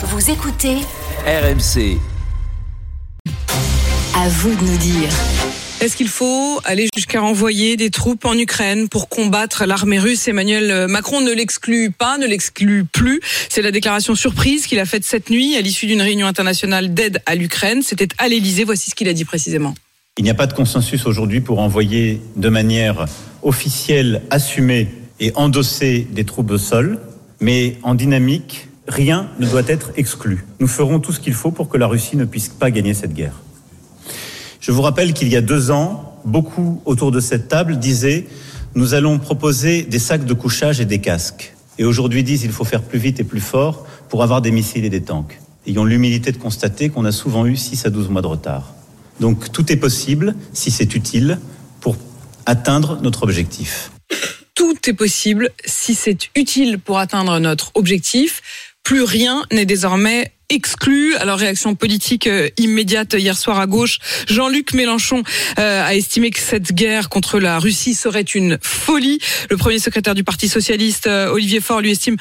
Vous écoutez RMC. À vous de nous dire. Est-ce qu'il faut aller jusqu'à envoyer des troupes en Ukraine pour combattre l'armée russe? Emmanuel Macron ne l'exclut pas, ne l'exclut plus. C'est la déclaration surprise qu'il a faite cette nuit à l'issue d'une réunion internationale d'aide à l'Ukraine. C'était à l'Elysée. Voici ce qu'il a dit précisément. Il n'y a pas de consensus aujourd'hui pour envoyer de manière officielle, assumée et endossée des troupes au sol, mais en dynamique, rien ne doit être exclu. Nous ferons tout ce qu'il faut pour que la Russie ne puisse pas gagner cette guerre. Je vous rappelle qu'il y a deux ans, beaucoup autour de cette table disaient nous allons proposer des sacs de couchage et des casques. Et aujourd'hui disent il faut faire plus vite et plus fort pour avoir des missiles et des tanks. Ayons l'humilité de constater qu'on a souvent eu 6 à 12 mois de retard. Donc tout est possible, si c'est utile, pour atteindre notre objectif. Tout est possible si c'est utile pour atteindre notre objectif. Plus rien n'est désormais exclu. Alors réaction politique euh, immédiate hier soir à gauche. Jean-Luc Mélenchon euh, a estimé que cette guerre contre la Russie serait une folie. Le premier secrétaire du Parti socialiste euh, Olivier Faure lui estime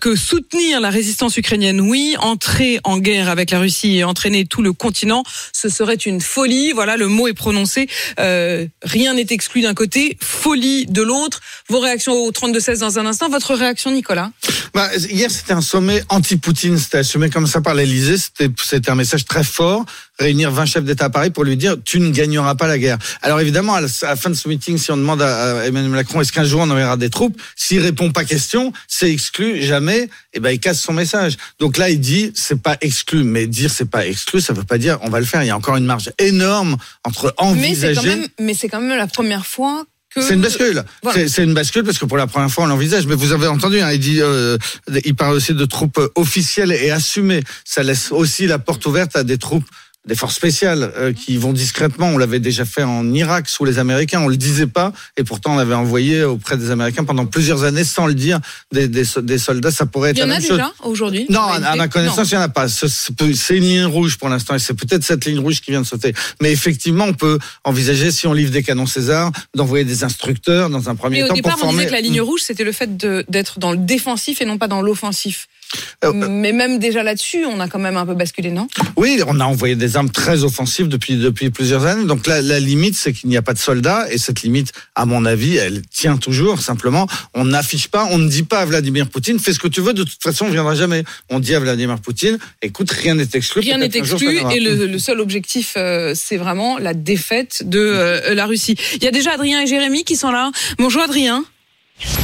que soutenir la résistance ukrainienne, oui, entrer en guerre avec la Russie et entraîner tout le continent, ce serait une folie. Voilà, le mot est prononcé. rien n'est exclu d'un côté, folie de l'autre. Vos réactions au 32-16 dans un instant. Votre réaction, Nicolas? Bah, Hier, c'était un sommet anti-Poutine. C'était assumé comme ça par l'Elysée. C'était un message très fort. Réunir 20 chefs d'État à Paris pour lui dire tu ne gagneras pas la guerre. Alors évidemment, à la, fin de ce meeting, si on demande à, Emmanuel Macron est-ce qu'un jour on enverra des troupes, s'il répond pas question, c'est exclu, jamais, et eh ben il casse son message. Donc là, il dit c'est pas exclu, mais dire c'est pas exclu, ça veut pas dire on va le faire. Il y a encore une marge énorme entre envisager. Mais c'est quand, même la première fois c'est une bascule. C'est une bascule parce que pour la première fois on l'envisage. Mais vous avez entendu, hein, il dit, euh, il parle aussi de troupes officielles et assumées. Ça laisse aussi la porte ouverte à des troupes des forces spéciales euh, qui vont discrètement. On l'avait déjà fait en Irak sous les Américains. On le disait pas, et pourtant on avait envoyé auprès des Américains pendant plusieurs années sans le dire des, des, des soldats. Ça pourrait être. Il y en a déjà aujourd'hui. Non, à, ma connaissance, il y en a pas. C'est une ligne rouge pour l'instant, et c'est peut-être cette ligne rouge qui vient de sauter. Mais effectivement, on peut envisager, si on livre des canons César, d'envoyer des instructeurs dans un premier Mais temps. Au départ, pour former... on disait que la ligne rouge, c'était le fait d'être dans le défensif et non pas dans l'offensif. Euh, mais même déjà là-dessus, on a quand même un peu basculé, non? Oui, on a envoyé des armes très offensives depuis depuis plusieurs années. Donc la, la limite, c'est qu'il n'y a pas de soldats, et cette limite, à mon avis, elle tient toujours. Simplement, on n'affiche pas, on ne dit pas à Vladimir Poutine, fais ce que tu veux. De toute façon, on viendra jamais. On dit à Vladimir Poutine, écoute, rien n'est exclu. Rien n'est exclu, et le, le, seul objectif, euh, c'est vraiment la défaite de euh, la Russie. Il y a déjà Adrien et Jérémy qui sont là. Bonjour Adrien.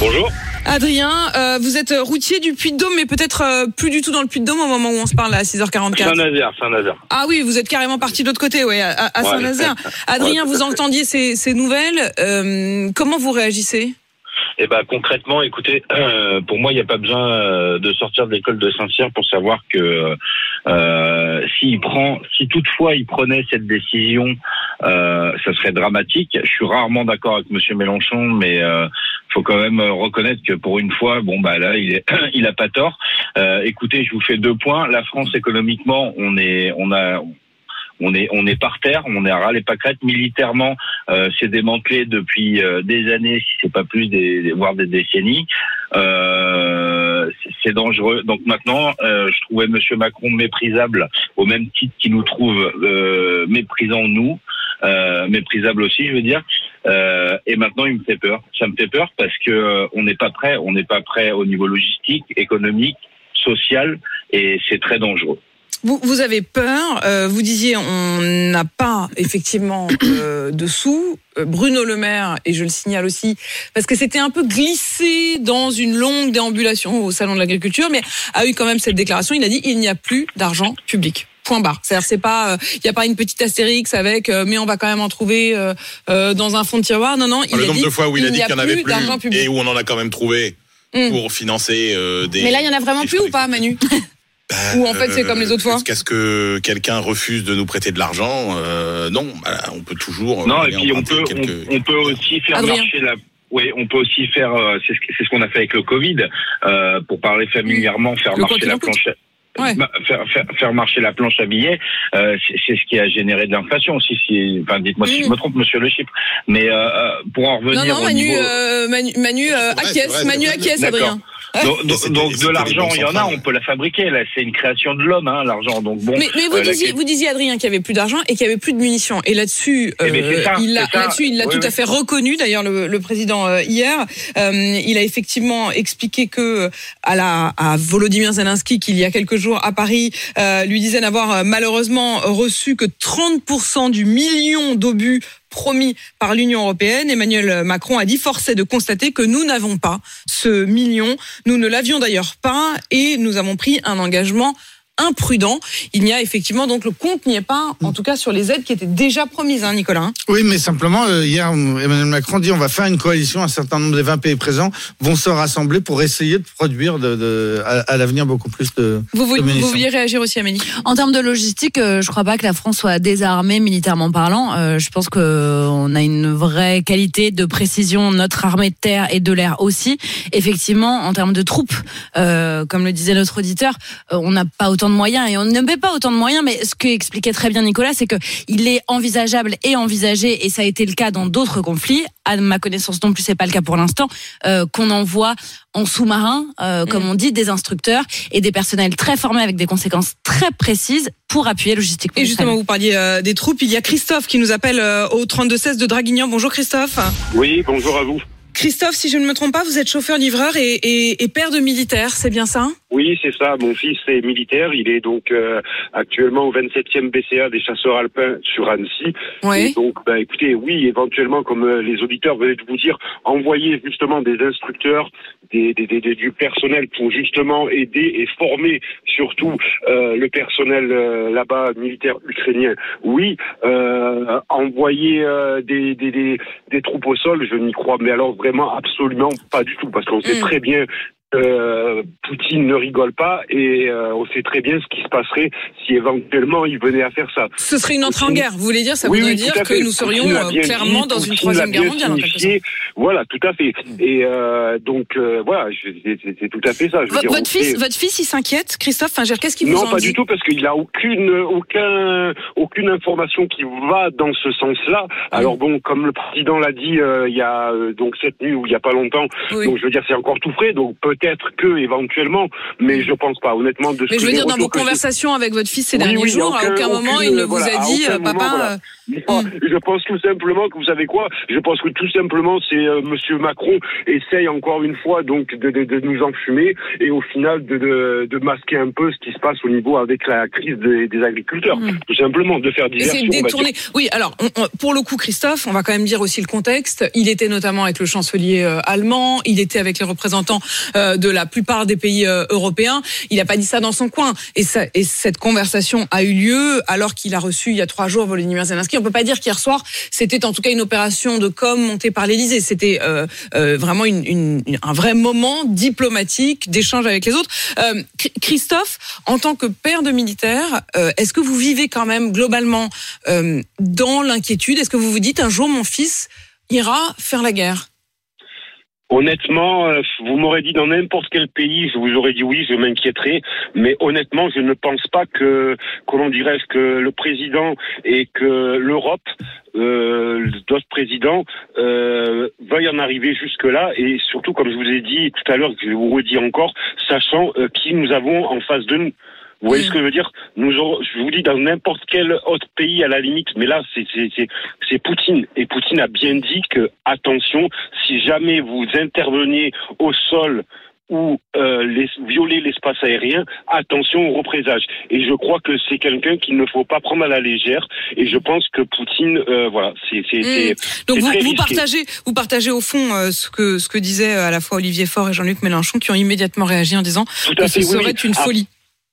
Bonjour. Adrien, euh, vous êtes routier du Puy-de-Dôme, mais peut-être euh, plus du tout dans le Puy-de-Dôme au moment où on se parle à 6h44. Saint-Nazaire, Saint-Nazaire. Ah oui, vous êtes carrément parti de l'autre côté, ouais, à, à Saint-Nazaire. Adrien, vous entendiez ces, ces nouvelles. Euh, comment vous réagissez? Eh ben concrètement, écoutez, euh, pour moi, il n'y a pas besoin euh, de sortir de l'école de Saint-Cyr pour savoir que euh, s'il prend, si toutefois il prenait cette décision, euh, ça serait dramatique. Je suis rarement d'accord avec Monsieur Mélenchon, mais euh, faut quand même reconnaître que pour une fois, bon bah là, il est, il a pas tort. Euh, écoutez, je vous fais deux points. La France économiquement, on est, on a on est on est par terre, on est à ras les pâquerettes. Militairement, euh, c'est démantelé depuis euh, des années, si c'est pas plus, des, voire des décennies. Euh, c'est dangereux. Donc maintenant, euh, je trouvais Monsieur Macron méprisable au même titre qu'il nous trouve méprisant nous, méprisable aussi, je veux dire. et maintenant, il me fait peur. Ça me fait peur parce que on n'est pas prêt. On n'est pas prêt au niveau logistique, économique, social, et c'est très dangereux. Vous, vous avez peur. Euh, vous disiez on n'a pas effectivement euh, de sous. Euh, Bruno Le Maire, et je le signale aussi, parce que c'était un peu glissé dans une longue déambulation au Salon de l'Agriculture, mais a eu quand même cette déclaration. Il a dit il n'y a plus d'argent public. Point barre. C'est-à-dire c'est pas, il n'y a pas une petite astérix avec, mais on va quand même en trouver dans un fond de tiroir. Non, non. Il le nombre de fois où il, a dit qu'il n'y en avait plus et où on en a quand même trouvé hmm. pour financer des. Mais là, il y en a vraiment plus ou pas, Manu? ou en fait c'est comme les autres fois Jusqu'à ce que quelqu'un refuse de nous prêter de l'argent, euh, non, bah, on peut toujours. Non, et puis on peut, on, peut aussi faire marcher la. Oui, on peut aussi faire. Euh, c'est ce, qu'on a fait avec le Covid, euh, pour parler familièrement, faire marcher la planche. Ouais. Faire, faire, faire, marcher la planche à billets, euh, c'est ce qui a généré de l'inflation aussi. Si, enfin, dites-moi si je me trompe, Monsieur Le Chypre. Mais euh, pour en revenir non, non, au Manu, niveau... Manu, Manu, Manu, Manu, Manu, Adrien. Donc, de l'argent, il y en a, on peut la fabriquer. Là, c'est une création de l'homme, hein, l'argent. Donc bon. Mais, vous, disiez, vous disiez Adrien qu'il y avait plus d'argent et qu'il y avait plus de munitions. Et là-dessus, eh ben, il l'a là-dessus, il l'a tout à fait reconnu. D'ailleurs, le, président hier, il a effectivement expliqué que à la à Volodymyr Zelensky, qu'il y a quelques jours à Paris, lui disait n'avoir malheureusement reçu que 30% du million d'obus promis par l'Union européenne. Emmanuel Macron a dit force est de constater que nous n'avons pas ce million. Nous ne l'avions d'ailleurs pas et nous avons pris un engagement imprudent. Il n'y a effectivement donc le compte n'y est pas, en tout cas sur les aides qui étaient déjà promises, hein, Nicolas. Oui, mais simplement euh, hier Emmanuel Macron dit on va faire une coalition. Un certain nombre des 20 pays présents vont se rassembler pour essayer de produire de, à, l'avenir beaucoup plus de. Vous, vous, vous vouliez réagir aussi, Amélie? En termes de logistique, euh, je crois pas que la France soit désarmée militairement parlant. Euh, je pense que on a une vraie qualité de précision. Notre armée de terre et de l'air aussi. Effectivement, en termes de troupes, comme le disait notre auditeur, on n'a pas autant de moyens et on ne met pas autant de moyens. Mais ce que expliquait très bien Nicolas, c'est que il est envisageable et envisagé, et ça a été le cas dans d'autres conflits. À ma connaissance non plus, c'est pas le cas pour l'instant, euh, qu'on envoie en sous-marin, euh, comme mm. on dit, des instructeurs et des personnels très formés avec des conséquences très précises pour appuyer logistiquement. Et justement, vous parliez euh, des troupes. Il y a Christophe qui nous appelle au 3216 de Draguignan. Bonjour Christophe. Oui, bonjour à vous. Christophe, si je ne me trompe pas, vous êtes chauffeur-livreur et, et, père de militaire, c'est bien ça? Oui, c'est ça. Mon fils est militaire. Il est donc euh, actuellement au 27e BCA des chasseurs alpins sur Annecy. Oui. donc, bah, écoutez, oui, éventuellement, comme euh, les auditeurs venaient de vous dire, envoyer justement des instructeurs, des, des, des, du personnel pour justement aider et former surtout euh, le personnel là-bas militaire ukrainien. Oui, envoyer des, des, des, troupes au sol, je n'y crois. Mais alors vraiment absolument pas du tout, parce qu'on sait mm. très bien euh, Poutine ne rigole pas et euh, on sait très bien ce qui se passerait si éventuellement il venait à faire ça. Ce serait une entrée en guerre, vous voulez dire Ça voudrait dire que nous serions euh, clairement dans une troisième guerre mondiale en sorte. Voilà, tout à fait. Et euh, donc voilà, c'est tout à fait ça. votre fils, votre fils, il s'inquiète, Christophe. Enfin, qu'est-ce qu'il vous Non, pas du tout, parce qu'il n'a aucune, aucun, aucune information qui va dans ce sens-là. Alors bon, comme le président l'a dit il y a donc cette nuit ou il y a pas longtemps, donc je veux dire c'est encore tout frais, donc peut peut-être que éventuellement, mais je pense pas. Honnêtement, de ce mais je veux dire dans vos conversations avec votre fils ces derniers jours, à aucun moment il ne vous a dit, euh, papa. Hmm. Je pense tout simplement que vous savez quoi Je pense que tout simplement c'est euh, Monsieur Macron essaye encore une fois donc de, de, de nous enfumer et au final de, de, masquer un peu ce qui se passe au niveau avec la crise des, des agriculteurs. Hmm. Tout simplement de faire diversion. détourner. Oui, alors pour le coup, Christophe, on va quand même dire aussi le contexte. Il était notamment avec le chancelier euh, allemand. Il était avec les représentants euh, de la plupart des pays européens. Il n'a pas dit ça dans son coin. Et, ça, et cette conversation a eu lieu alors qu'il a reçu il y a trois jours Volodymyr Zelensky on peut pas dire qu'hier soir c'était en tout cas une opération de com montée par l'Élysée. C'était euh, euh, vraiment un vrai moment diplomatique d'échange avec les autres. Euh, Christophe, en tant que père de militaire, est-ce que vous vivez quand même globalement dans l'inquiétude? Est-ce que vous vous dites un jour mon fils ira faire la guerre? Honnêtement, euh, vous m'aurez dit dans n'importe quel pays, je vous aurais dit oui, je m'inquiéterais. Mais honnêtement, je ne pense pas que, comment dirais-je, que le président et que l'Europe, euh, d'autres présidents, euh, veuillent en arriver jusque-là. Et surtout, comme je vous ai dit tout à l'heure, je vous redis encore, sachant euh, qui nous avons en face de nous. Vous voyez ce que je veux dire? Nous, je vous dis dans n'importe quel autre pays à la limite, mais là c'est Poutine et Poutine a bien dit que attention, si jamais vous interveniez au sol ou euh, les, violer l'espace aérien, attention au représages. Et je crois que c'est quelqu'un qu'il ne faut pas prendre à la légère. Et je pense que Poutine, euh, voilà, c'est mmh. donc vous, vous partagez, vous partagez au fond euh, ce que ce que disaient à la fois Olivier Faure et Jean-Luc Mélenchon, qui ont immédiatement réagi en disant que ce serait une ah, folie.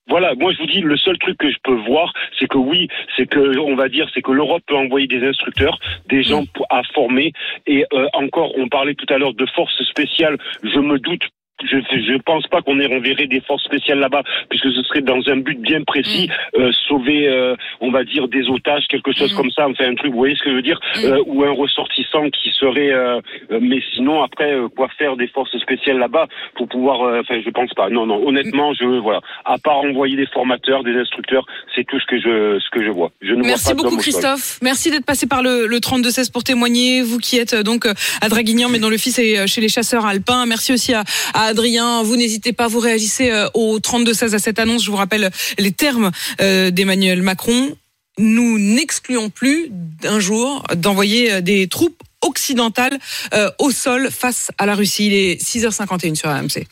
Voilà, moi je vous dis le seul truc que je peux voir, c'est que oui, c'est que on va dire, c'est que l'Europe peut envoyer des instructeurs, des gens à former, et euh, encore, on parlait tout à l'heure de forces spéciales. Je me doute je ne pense pas qu'on enverrait des forces spéciales là-bas, puisque ce serait dans un but bien précis, mm. euh, sauver, euh, on va dire, des otages, quelque chose mm. comme ça, enfin un truc, vous voyez ce que je veux dire, mm. euh, ou un ressortissant qui serait, mais sinon après, quoi faire des forces spéciales là-bas pour pouvoir, enfin je pense pas. Non, non, honnêtement, je voilà, à part envoyer des formateurs, des instructeurs, c'est tout ce que je ce que je vois. Je ne Merci beaucoup Christophe. Merci d'être passé par le, le 32-16 pour témoigner. Vous qui êtes donc à Draguignan, mais dont le fils est chez les chasseurs alpins. Merci aussi à Adrien. Vous n'hésitez pas, vous réagissez au 32-16 à cette annonce. Je vous rappelle les termes d'Emmanuel Macron. Nous n'excluons plus d'un jour d'envoyer des troupes occidentales au sol face à la Russie. Il est 6h51 sur AMC.